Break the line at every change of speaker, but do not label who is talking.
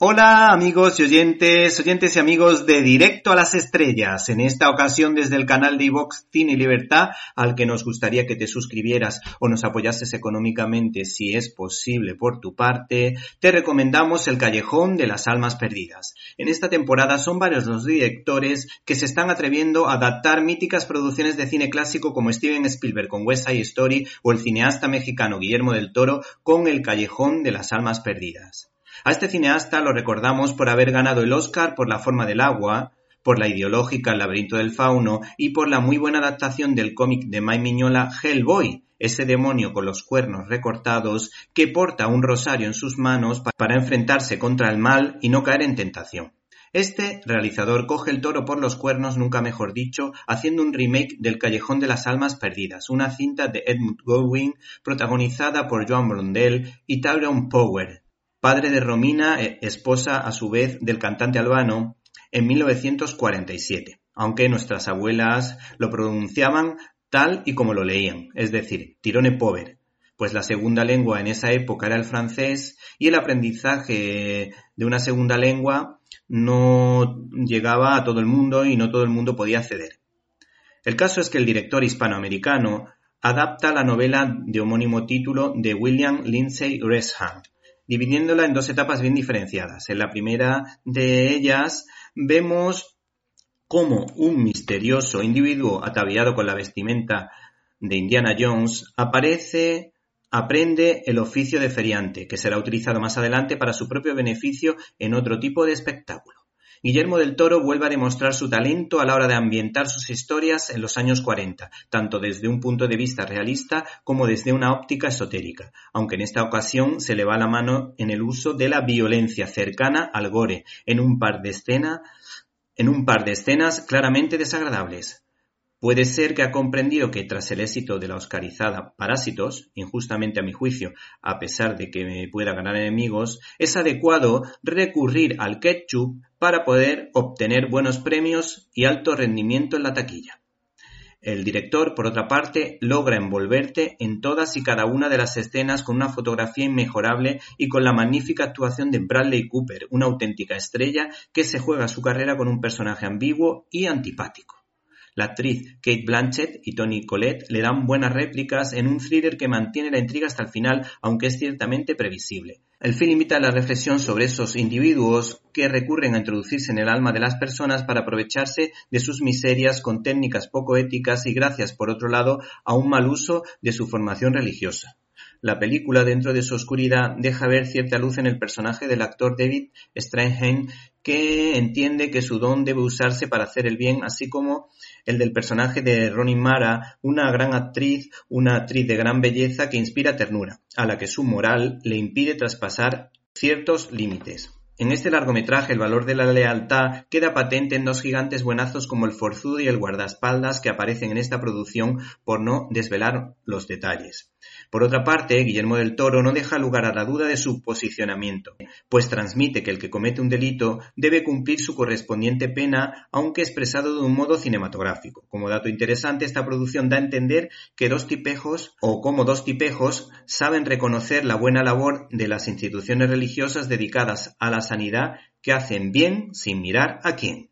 Hola amigos y oyentes, oyentes y amigos de Directo a las Estrellas. En esta ocasión desde el canal de iVox Cine Libertad, al que nos gustaría que te suscribieras o nos apoyases económicamente si es posible por tu parte, te recomendamos El Callejón de las Almas Perdidas. En esta temporada son varios los directores que se están atreviendo a adaptar míticas producciones de cine clásico como Steven Spielberg con West Side Story o el cineasta mexicano Guillermo del Toro con El Callejón de las Almas Perdidas. A este cineasta lo recordamos por haber ganado el Oscar por La forma del agua, por la ideológica El laberinto del fauno y por la muy buena adaptación del cómic de Mike Miñola Hellboy, ese demonio con los cuernos recortados que porta un rosario en sus manos para enfrentarse contra el mal y no caer en tentación. Este realizador coge el toro por los cuernos, nunca mejor dicho, haciendo un remake del Callejón de las Almas Perdidas, una cinta de Edmund Goldwyn protagonizada por Joan Blondell y Tyrone Power, padre de Romina, e esposa a su vez del cantante albano, en 1947, aunque nuestras abuelas lo pronunciaban tal y como lo leían, es decir, tirone pover, pues la segunda lengua en esa época era el francés y el aprendizaje de una segunda lengua no llegaba a todo el mundo y no todo el mundo podía acceder. El caso es que el director hispanoamericano adapta la novela de homónimo título de William Lindsay Resham, dividiéndola en dos etapas bien diferenciadas. En la primera de ellas vemos cómo un misterioso individuo ataviado con la vestimenta de Indiana Jones aparece, aprende el oficio de feriante, que será utilizado más adelante para su propio beneficio en otro tipo de espectáculo. Guillermo del Toro vuelve a demostrar su talento a la hora de ambientar sus historias en los años 40, tanto desde un punto de vista realista como desde una óptica esotérica, aunque en esta ocasión se le va la mano en el uso de la violencia cercana al gore, en un par de escenas en un par de escenas claramente desagradables. Puede ser que ha comprendido que tras el éxito de la oscarizada Parásitos, injustamente a mi juicio, a pesar de que me pueda ganar enemigos, es adecuado recurrir al ketchup para poder obtener buenos premios y alto rendimiento en la taquilla. El director, por otra parte, logra envolverte en todas y cada una de las escenas con una fotografía inmejorable y con la magnífica actuación de Bradley Cooper, una auténtica estrella que se juega su carrera con un personaje ambiguo y antipático. La actriz Kate Blanchett y Tony Collette le dan buenas réplicas en un thriller que mantiene la intriga hasta el final, aunque es ciertamente previsible. El film invita a la reflexión sobre esos individuos que recurren a introducirse en el alma de las personas para aprovecharse de sus miserias con técnicas poco éticas y gracias, por otro lado, a un mal uso de su formación religiosa. La película, dentro de su oscuridad, deja ver cierta luz en el personaje del actor David Strathairn, que entiende que su don debe usarse para hacer el bien, así como el del personaje de Ronin Mara, una gran actriz, una actriz de gran belleza que inspira ternura, a la que su moral le impide traspasar ciertos límites. En este largometraje el valor de la lealtad queda patente en dos gigantes buenazos como el forzudo y el guardaespaldas que aparecen en esta producción por no desvelar los detalles. Por otra parte, Guillermo del Toro no deja lugar a la duda de su posicionamiento, pues transmite que el que comete un delito debe cumplir su correspondiente pena, aunque expresado de un modo cinematográfico. Como dato interesante, esta producción da a entender que dos tipejos, o como dos tipejos, saben reconocer la buena labor de las instituciones religiosas dedicadas a la sanidad que hacen bien sin mirar a quién.